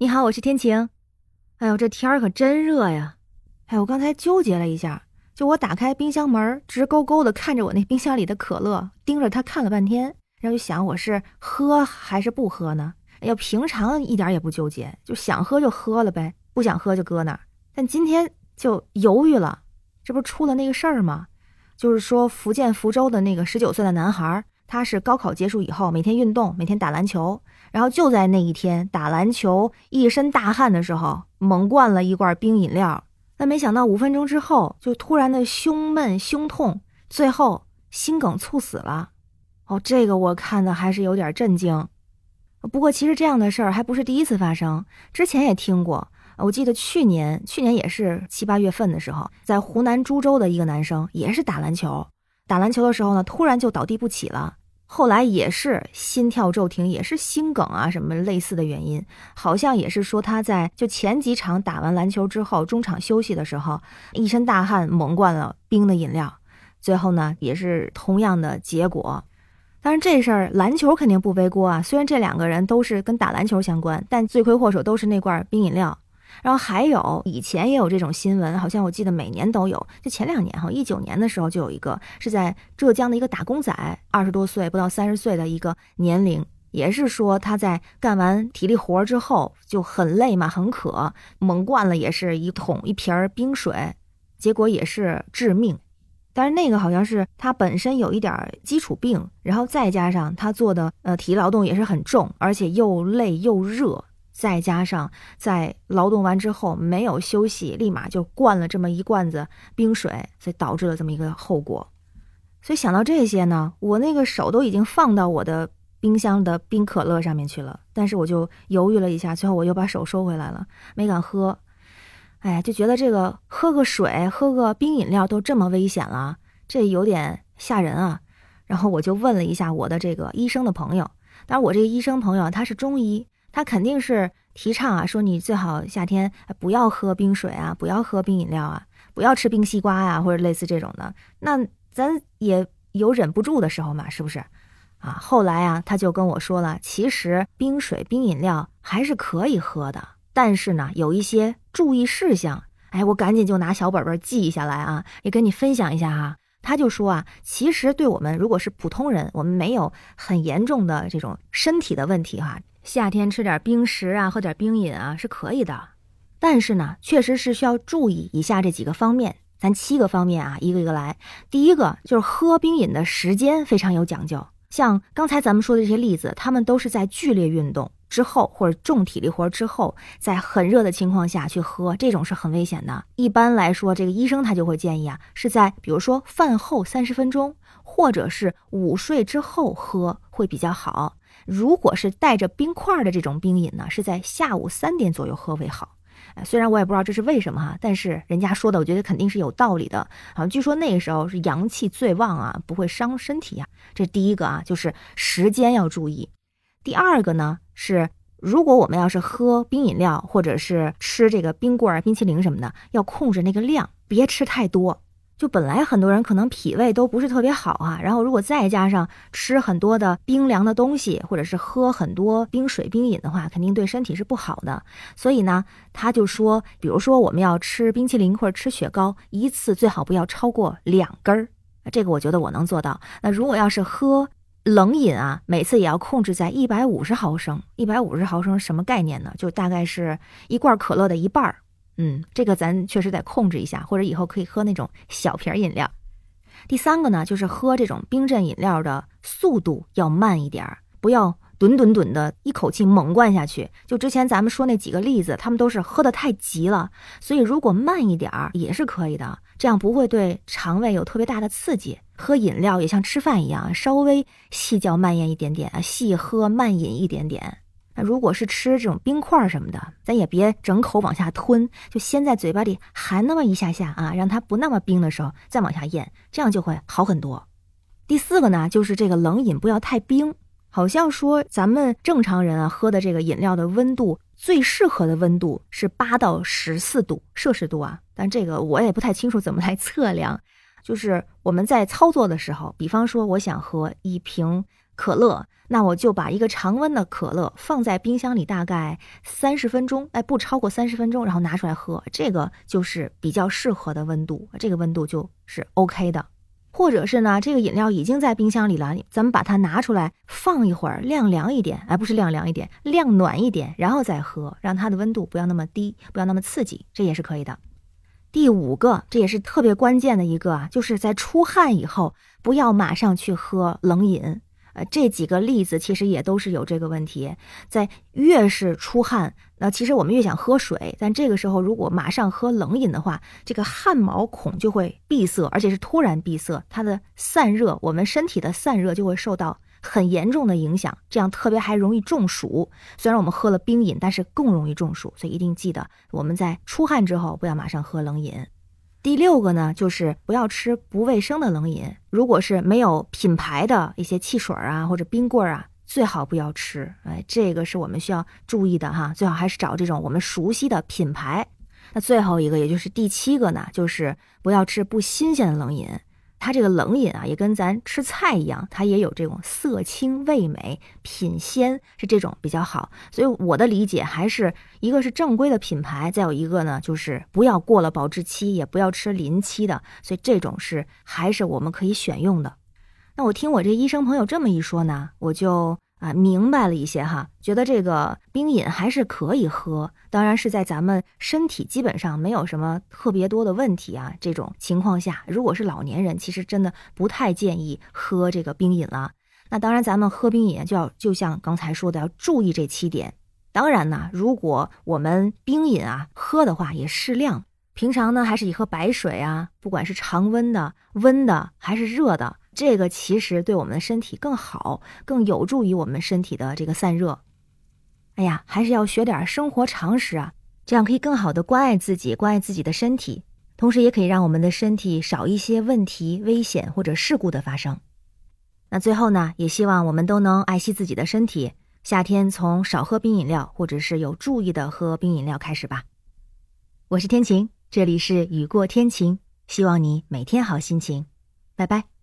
你好，我是天晴。哎呦，这天儿可真热呀！哎，我刚才纠结了一下，就我打开冰箱门，直勾勾的看着我那冰箱里的可乐，盯着它看了半天，然后就想我是喝还是不喝呢？要平常一点也不纠结，就想喝就喝了呗，不想喝就搁那儿。但今天就犹豫了，这不是出了那个事儿吗？就是说福建福州的那个十九岁的男孩。他是高考结束以后每天运动，每天打篮球，然后就在那一天打篮球一身大汗的时候，猛灌了一罐冰饮料。那没想到五分钟之后就突然的胸闷胸痛，最后心梗猝死了。哦，这个我看的还是有点震惊。不过其实这样的事儿还不是第一次发生，之前也听过。我记得去年去年也是七八月份的时候，在湖南株洲的一个男生也是打篮球，打篮球的时候呢，突然就倒地不起了。后来也是心跳骤停，也是心梗啊，什么类似的原因，好像也是说他在就前几场打完篮球之后，中场休息的时候，一身大汗猛灌了冰的饮料，最后呢也是同样的结果。但是这事儿篮球肯定不背锅啊，虽然这两个人都是跟打篮球相关，但罪魁祸首都是那罐冰饮料。然后还有以前也有这种新闻，好像我记得每年都有。就前两年哈，一九年的时候就有一个是在浙江的一个打工仔，二十多岁不到三十岁的一个年龄，也是说他在干完体力活之后就很累嘛，很渴，猛灌了也是一桶一瓶冰水，结果也是致命。但是那个好像是他本身有一点基础病，然后再加上他做的呃体力劳动也是很重，而且又累又热。再加上在劳动完之后没有休息，立马就灌了这么一罐子冰水，所以导致了这么一个后果。所以想到这些呢，我那个手都已经放到我的冰箱的冰可乐上面去了，但是我就犹豫了一下，最后我又把手收回来了，没敢喝。哎，就觉得这个喝个水、喝个冰饮料都这么危险了，这有点吓人啊。然后我就问了一下我的这个医生的朋友，当然我这个医生朋友他是中医。他肯定是提倡啊，说你最好夏天不要喝冰水啊，不要喝冰饮料啊，不要吃冰西瓜呀，或者类似这种的。那咱也有忍不住的时候嘛，是不是？啊，后来啊，他就跟我说了，其实冰水、冰饮料还是可以喝的，但是呢，有一些注意事项。哎，我赶紧就拿小本本记下来啊，也跟你分享一下哈。他就说啊，其实对我们如果是普通人，我们没有很严重的这种身体的问题哈。夏天吃点冰食啊，喝点冰饮啊是可以的，但是呢，确实是需要注意以下这几个方面，咱七个方面啊，一个一个来。第一个就是喝冰饮的时间非常有讲究，像刚才咱们说的这些例子，他们都是在剧烈运动之后或者重体力活之后，在很热的情况下去喝，这种是很危险的。一般来说，这个医生他就会建议啊，是在比如说饭后三十分钟，或者是午睡之后喝会比较好。如果是带着冰块的这种冰饮呢，是在下午三点左右喝为好。虽然我也不知道这是为什么哈，但是人家说的，我觉得肯定是有道理的。啊，据说那个时候是阳气最旺啊，不会伤身体呀。这第一个啊，就是时间要注意。第二个呢是，如果我们要是喝冰饮料或者是吃这个冰棍儿、冰淇淋什么的，要控制那个量，别吃太多。就本来很多人可能脾胃都不是特别好啊，然后如果再加上吃很多的冰凉的东西，或者是喝很多冰水、冰饮的话，肯定对身体是不好的。所以呢，他就说，比如说我们要吃冰淇淋或者吃雪糕，一次最好不要超过两根儿。这个我觉得我能做到。那如果要是喝冷饮啊，每次也要控制在一百五十毫升。一百五十毫升什么概念呢？就大概是一罐可乐的一半儿。嗯，这个咱确实得控制一下，或者以后可以喝那种小瓶饮料。第三个呢，就是喝这种冰镇饮料的速度要慢一点儿，不要吨吨吨的一口气猛灌下去。就之前咱们说那几个例子，他们都是喝的太急了，所以如果慢一点儿也是可以的，这样不会对肠胃有特别大的刺激。喝饮料也像吃饭一样，稍微细嚼慢咽一点点啊，细喝慢饮一点点。那如果是吃这种冰块什么的，咱也别整口往下吞，就先在嘴巴里含那么一下下啊，让它不那么冰的时候再往下咽，这样就会好很多。第四个呢，就是这个冷饮不要太冰，好像说咱们正常人啊喝的这个饮料的温度最适合的温度是八到十四度摄氏度啊，但这个我也不太清楚怎么来测量。就是我们在操作的时候，比方说我想喝一瓶。可乐，那我就把一个常温的可乐放在冰箱里大概三十分钟，哎，不超过三十分钟，然后拿出来喝，这个就是比较适合的温度，这个温度就是 OK 的。或者是呢，这个饮料已经在冰箱里了，咱们把它拿出来放一会儿，晾凉一点，哎，不是晾凉一点，晾暖一点，然后再喝，让它的温度不要那么低，不要那么刺激，这也是可以的。第五个，这也是特别关键的一个啊，就是在出汗以后，不要马上去喝冷饮。呃，这几个例子其实也都是有这个问题，在越是出汗，那其实我们越想喝水，但这个时候如果马上喝冷饮的话，这个汗毛孔就会闭塞，而且是突然闭塞，它的散热，我们身体的散热就会受到很严重的影响，这样特别还容易中暑。虽然我们喝了冰饮，但是更容易中暑，所以一定记得我们在出汗之后不要马上喝冷饮。第六个呢，就是不要吃不卫生的冷饮。如果是没有品牌的一些汽水啊或者冰棍啊，最好不要吃。哎，这个是我们需要注意的哈。最好还是找这种我们熟悉的品牌。那最后一个，也就是第七个呢，就是不要吃不新鲜的冷饮。它这个冷饮啊，也跟咱吃菜一样，它也有这种色清味美、品鲜，是这种比较好。所以我的理解还是一个是正规的品牌，再有一个呢，就是不要过了保质期，也不要吃临期的。所以这种是还是我们可以选用的。那我听我这医生朋友这么一说呢，我就。啊，明白了一些哈，觉得这个冰饮还是可以喝，当然是在咱们身体基本上没有什么特别多的问题啊这种情况下，如果是老年人，其实真的不太建议喝这个冰饮了。那当然，咱们喝冰饮就要就像刚才说的，要注意这七点。当然呢，如果我们冰饮啊喝的话，也适量，平常呢还是以喝白水啊，不管是常温的、温的还是热的。这个其实对我们的身体更好，更有助于我们身体的这个散热。哎呀，还是要学点生活常识啊，这样可以更好的关爱自己，关爱自己的身体，同时也可以让我们的身体少一些问题、危险或者事故的发生。那最后呢，也希望我们都能爱惜自己的身体，夏天从少喝冰饮料或者是有注意的喝冰饮料开始吧。我是天晴，这里是雨过天晴，希望你每天好心情，拜拜。